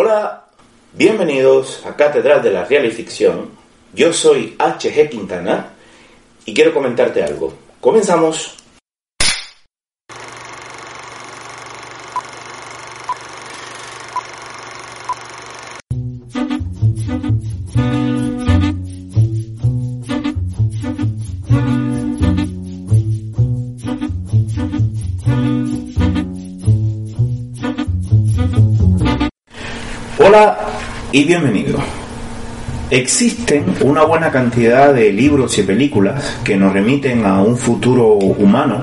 Hola, bienvenidos a Catedral de la Real y Ficción. Yo soy HG Quintana y quiero comentarte algo. Comenzamos. Y bienvenido. Existen una buena cantidad de libros y películas que nos remiten a un futuro humano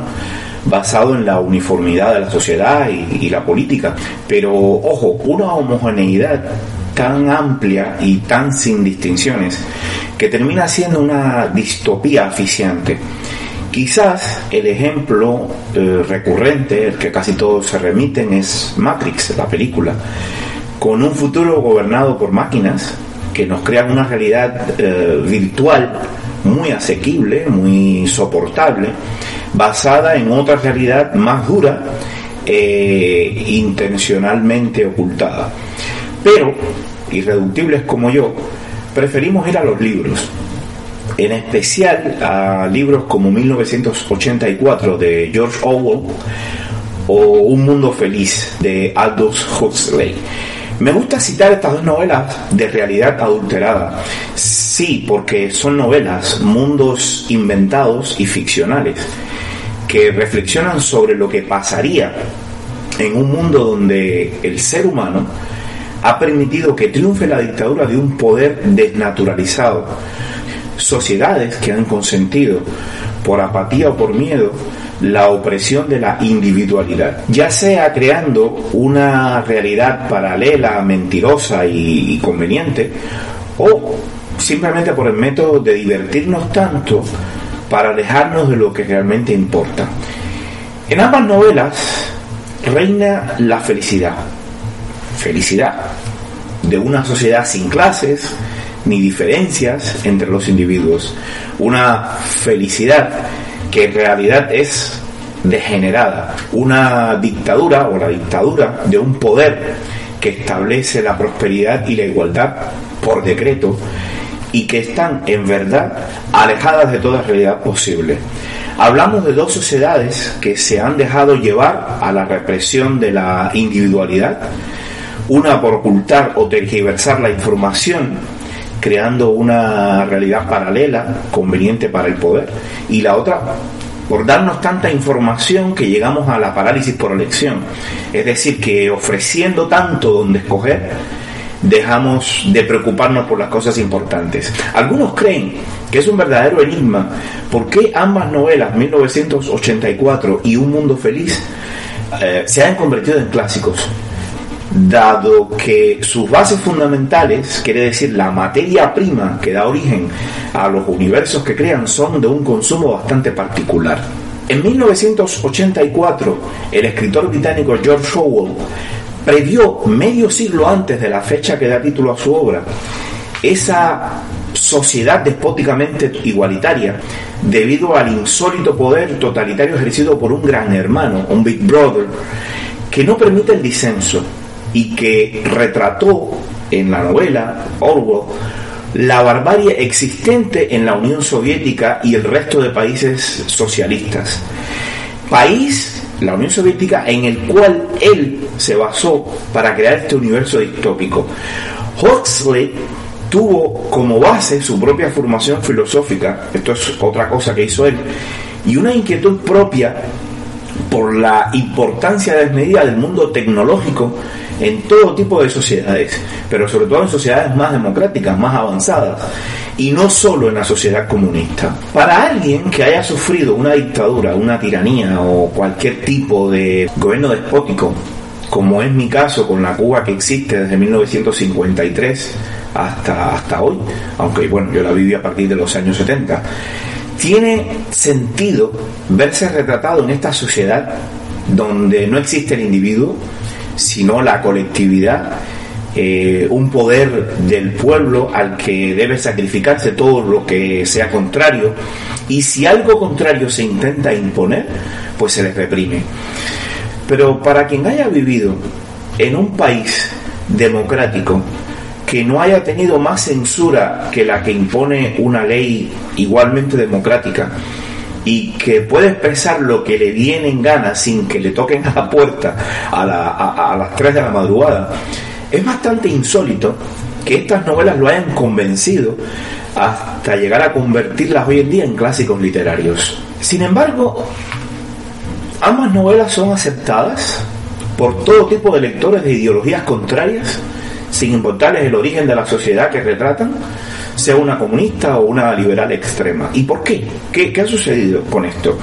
basado en la uniformidad de la sociedad y, la política. Pero, ojo, una homogeneidad tan amplia y tan sin distinciones que termina siendo una distopía aficiante. Quizás el ejemplo eh, recurrente, el que casi todos se remiten, es Matrix, la película con un futuro gobernado por máquinas que nos crean una realidad eh, virtual muy asequible, muy soportable, basada en otra realidad más dura e intencionalmente ocultada. Pero, irreductibles como yo, preferimos ir a los libros, en especial a libros como 1984 de George Orwell o Un Mundo Feliz de Aldous Huxley me gusta citar estas dos novelas de realidad adulterada. Sí, porque son novelas, mundos inventados y ficcionales, que reflexionan sobre lo que pasaría en un mundo donde el ser humano ha permitido que triunfe la dictadura de un poder desnaturalizado. Sociedades que han consentido, por apatía o por miedo, la opresión de la individualidad, ya sea creando una realidad paralela, mentirosa y, conveniente, o simplemente por el método de divertirnos tanto para alejarnos de lo que realmente importa. En ambas novelas reina la felicidad, felicidad de una sociedad sin clases ni diferencias entre los individuos, una felicidad que en realidad es degenerada, una dictadura o la dictadura de un poder que establece la prosperidad y la igualdad por decreto y que están en verdad alejadas de toda realidad posible. Hablamos de dos sociedades que se han dejado llevar a la represión de la individualidad, una por ocultar o tergiversar la información creando una realidad paralela conveniente para el poder y la otra por darnos tanta información que llegamos a la parálisis por elección. Es decir, que ofreciendo tanto donde escoger, dejamos de preocuparnos por las cosas importantes. Algunos creen que es un verdadero enigma por qué ambas novelas, 1984 y Un Mundo Feliz, eh, se han convertido en clásicos dado que sus bases fundamentales, quiere decir la materia prima que da origen a los universos que crean, son de un consumo bastante particular. En 1984, el escritor británico George Orwell previó medio siglo antes de la fecha que da título a su obra esa sociedad despóticamente igualitaria debido al insólito poder totalitario ejercido por un gran hermano, un Big Brother, que no permite el disenso, y que retrató en la novela Orwell la barbarie existente en la Unión Soviética y el resto de países socialistas. País, la Unión Soviética, en el cual él se basó para crear este universo distópico. Huxley tuvo como base su propia formación filosófica, esto es otra cosa que hizo él, y una inquietud propia por la importancia desmedida del mundo tecnológico en todo tipo de sociedades, pero sobre todo en sociedades más democráticas, más avanzadas, y no solo en la sociedad comunista. Para alguien que haya sufrido una dictadura, una tiranía o cualquier tipo de gobierno despótico, como es mi caso con la Cuba que existe desde 1953 hasta, hasta hoy, aunque bueno, yo la viví a partir de los años 70, tiene sentido verse retratado en esta sociedad donde no existe el individuo, sino la colectividad, eh, un poder del pueblo al que debe sacrificarse todo lo que sea contrario, y si algo contrario se intenta imponer, pues se les reprime. Pero para quien haya vivido en un país democrático, que no haya tenido más censura que la que impone una ley igualmente democrática y que puede expresar lo que le viene en gana sin que le toquen a la puerta a, las 3 de la madrugada, es bastante insólito que estas novelas lo hayan convencido hasta llegar a convertirlas hoy en día en clásicos literarios. Sin embargo, ambas novelas son aceptadas por todo tipo de lectores de ideologías contrarias sin importarles el origen de la sociedad que retratan, sea una comunista o una liberal extrema. ¿Y por qué? ¿Qué, ha sucedido con esto?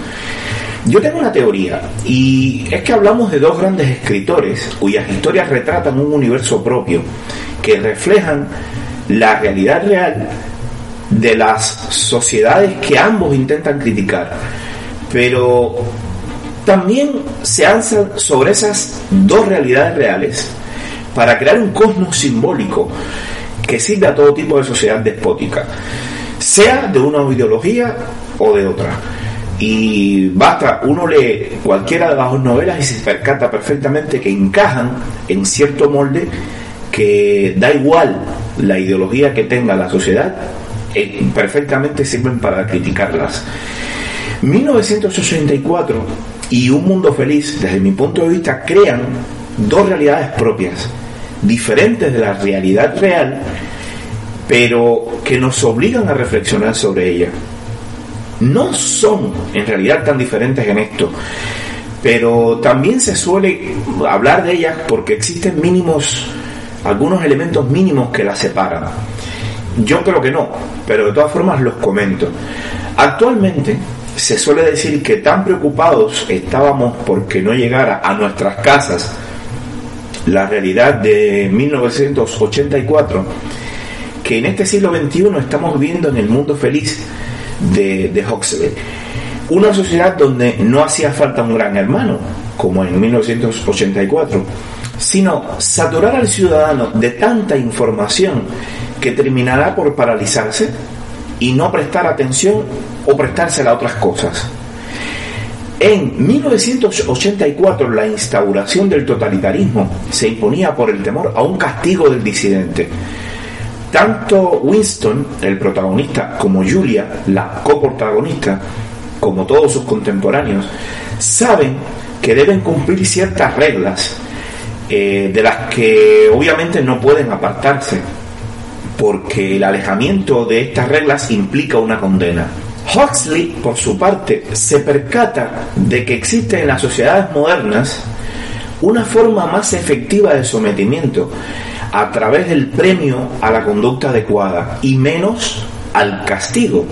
Yo tengo una teoría y es que hablamos de dos grandes escritores cuyas historias retratan un universo propio que reflejan la realidad real de las sociedades que ambos intentan criticar, pero también se alzan sobre esas dos realidades reales para crear un cosmos simbólico que sirve a todo tipo de sociedad despótica, sea de una ideología o de otra. Y basta, uno lee cualquiera de las dos novelas y se percata perfectamente que encajan en cierto molde que da igual la ideología que tenga la sociedad, eh, perfectamente sirven para criticarlas. 1984 y Un Mundo Feliz, desde mi punto de vista, crean dos realidades propias diferentes de la realidad real, pero que nos obligan a reflexionar sobre ella. No son en realidad tan diferentes en esto, pero también se suele hablar de ellas porque existen mínimos, algunos elementos mínimos que las separan. Yo creo que no, pero de todas formas los comento. Actualmente se suele decir que tan preocupados estábamos porque no llegara a nuestras casas la realidad de 1984, que en este siglo XXI estamos viviendo en el mundo feliz de, de. Una sociedad donde no hacía falta un gran hermano, como en 1984, sino saturar al ciudadano de tanta información que terminará por paralizarse y no prestar atención o prestársela a otras cosas. En 1984 la instauración del totalitarismo se imponía por el temor a un castigo del disidente. Tanto Winston, el protagonista, como Julia, la coprotagonista, como todos sus contemporáneos, saben que deben cumplir ciertas reglas eh, de las que obviamente no pueden apartarse, porque el alejamiento de estas reglas implica una condena. Huxley, por su parte, se percata de que existe en las sociedades modernas una forma más efectiva de sometimiento a través del premio a la conducta adecuada y menos al castigo.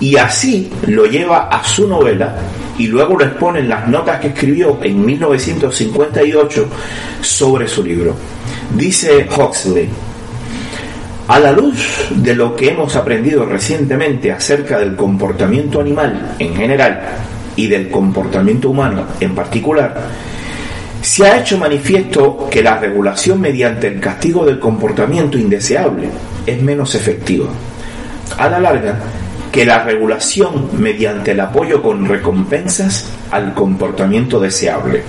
Y así lo lleva a su novela y luego lo expone en las notas que escribió en 1958 sobre su libro. Dice Huxley, a la luz de lo que hemos aprendido recientemente acerca del comportamiento animal en general y del comportamiento humano en particular, se ha hecho manifiesto que la regulación mediante el castigo del comportamiento indeseable es menos efectiva. A la larga, que la regulación mediante el apoyo con recompensas al comportamiento deseable.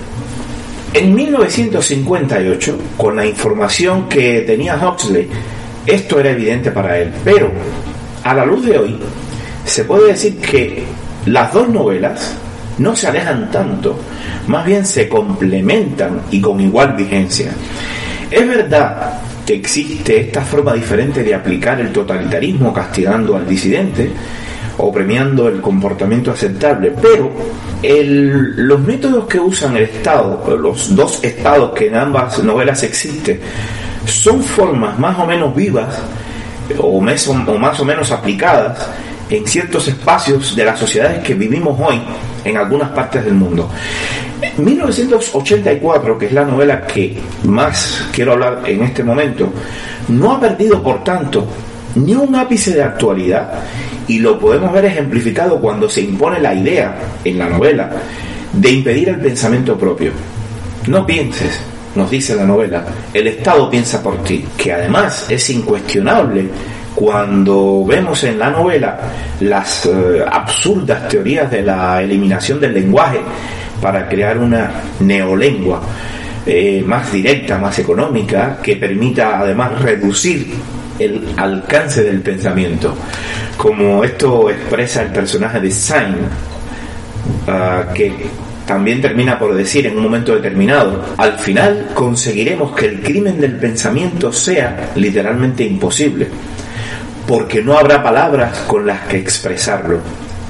En 1958, con la información que tenía Huxley esto era evidente para él, pero a la luz de hoy se puede decir que las dos novelas no se alejan tanto, más bien se complementan y con igual vigencia. Es verdad que existe esta forma diferente de aplicar el totalitarismo castigando al disidente o premiando el comportamiento aceptable, pero los métodos que usan el Estado, los dos estados que en ambas novelas existen, son formas más o menos vivas o, más o menos aplicadas en ciertos espacios de las sociedades que vivimos hoy en algunas partes del mundo. 1984, que es la novela que más quiero hablar en este momento, no ha perdido, por tanto, ni un ápice de actualidad y lo podemos ver ejemplificado cuando se impone la idea en la novela de impedir el pensamiento propio. No pienses, nos dice la novela, el Estado piensa por ti, que además es incuestionable cuando vemos en la novela las eh, absurdas teorías de la eliminación del lenguaje para crear una neolengua eh, más directa, más económica, que permita además reducir el alcance del pensamiento, como esto expresa el personaje de Sain, ah, que también termina por decir en un momento determinado, al final conseguiremos que el crimen del pensamiento sea literalmente imposible, porque no habrá palabras con las que expresarlo.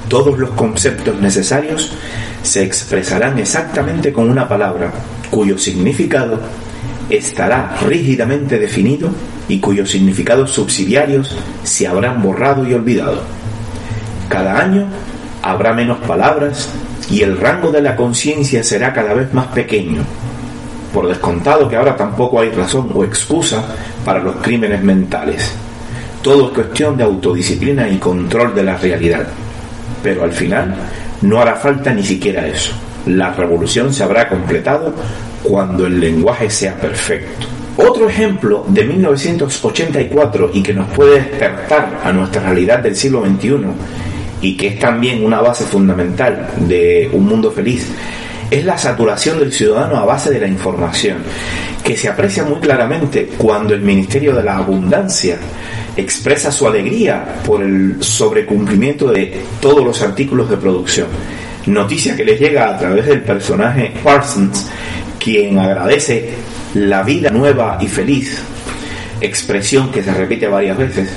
Todos los conceptos necesarios se expresarán exactamente con una palabra, cuyo significado estará rígidamente definido y cuyos significados subsidiarios se habrán borrado y olvidado. Cada año habrá menos palabras y el rango de la conciencia será cada vez más pequeño. Por descontado que ahora tampoco hay razón o excusa para los crímenes mentales. Todo es cuestión de autodisciplina y control de la realidad. Pero al final no hará falta ni siquiera eso. La revolución se habrá completado cuando el lenguaje sea perfecto. Otro ejemplo de 1984 y que nos puede despertar a nuestra realidad del siglo XXI y que es también una base fundamental de un mundo feliz es la saturación del ciudadano a base de la información, que se aprecia muy claramente cuando el Ministerio de la Abundancia expresa su alegría por el sobrecumplimiento de todos los artículos de producción. Noticia que les llega a través del personaje Parsons, quien agradece la vida nueva y feliz, expresión que se repite varias veces,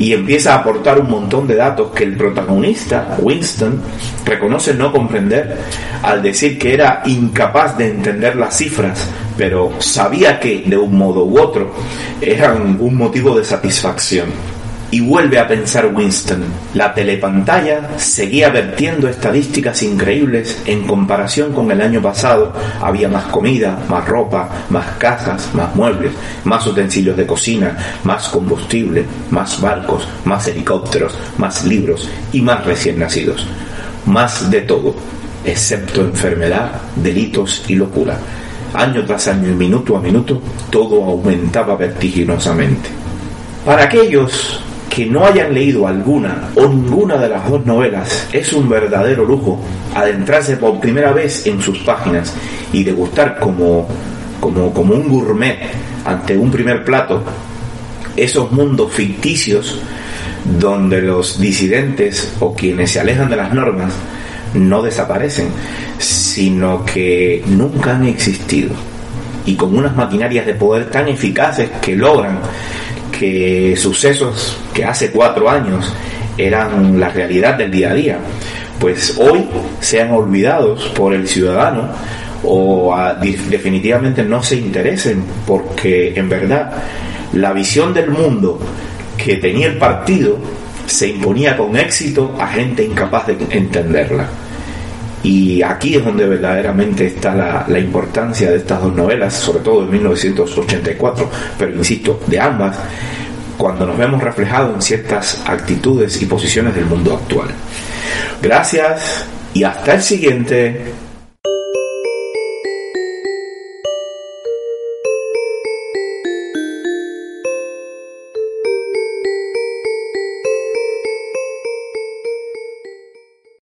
y empieza a aportar un montón de datos que el protagonista, Winston, reconoce no comprender al decir que era incapaz de entender las cifras, pero sabía que de un modo u otro eran un motivo de satisfacción. Y vuelve a pensar Winston, la telepantalla seguía vertiendo estadísticas increíbles en comparación con el año pasado. Había más comida, más ropa, más casas, más muebles, más utensilios de cocina, más combustible, más barcos, más helicópteros, más libros y más recién nacidos. Más de todo, excepto enfermedad, delitos y locura. Año tras año y minuto a minuto, todo aumentaba vertiginosamente. Para aquellos que no hayan leído alguna o ninguna de las dos novelas, es un verdadero lujo adentrarse por primera vez en sus páginas y degustar como, como, como un gourmet ante un primer plato esos mundos ficticios donde los disidentes o quienes se alejan de las normas no desaparecen, sino que nunca han existido. Y con unas maquinarias de poder tan eficaces que logran que sucesos que hace cuatro años eran la realidad del día a día, pues hoy sean olvidados por el ciudadano o definitivamente no se interesen porque en verdad la visión del mundo que tenía el partido se imponía con éxito a gente incapaz de entenderla. Y aquí es donde verdaderamente está la, la, importancia de estas dos novelas, sobre todo de 1984, pero insisto, de ambas, cuando nos vemos reflejados en ciertas actitudes y posiciones del mundo actual. Gracias y hasta el siguiente